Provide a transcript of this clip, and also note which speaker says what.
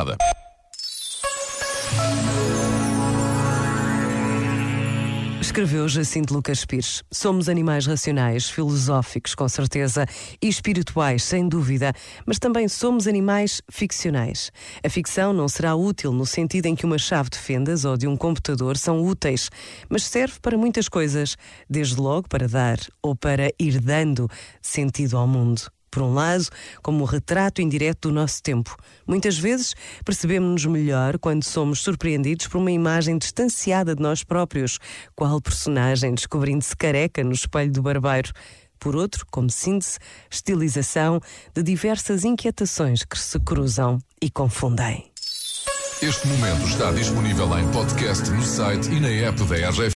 Speaker 1: passada.
Speaker 2: Escreveu Jacinto Lucas Pires. Somos animais racionais, filosóficos, com certeza, e espirituais, sem dúvida, mas também somos animais ficcionais. A ficção não será útil no sentido em que uma chave de fendas ou de um computador são úteis, mas serve para muitas coisas, desde logo para dar ou para ir dando sentido ao mundo por um lado, como retrato indireto do nosso tempo. Muitas vezes percebemos-nos melhor quando somos surpreendidos por uma imagem distanciada de nós próprios, qual personagem descobrindo-se careca no espelho do barbeiro. Por outro, como síntese, estilização de diversas inquietações que se cruzam e confundem.
Speaker 1: Este momento está disponível em podcast no site e na app da RGF.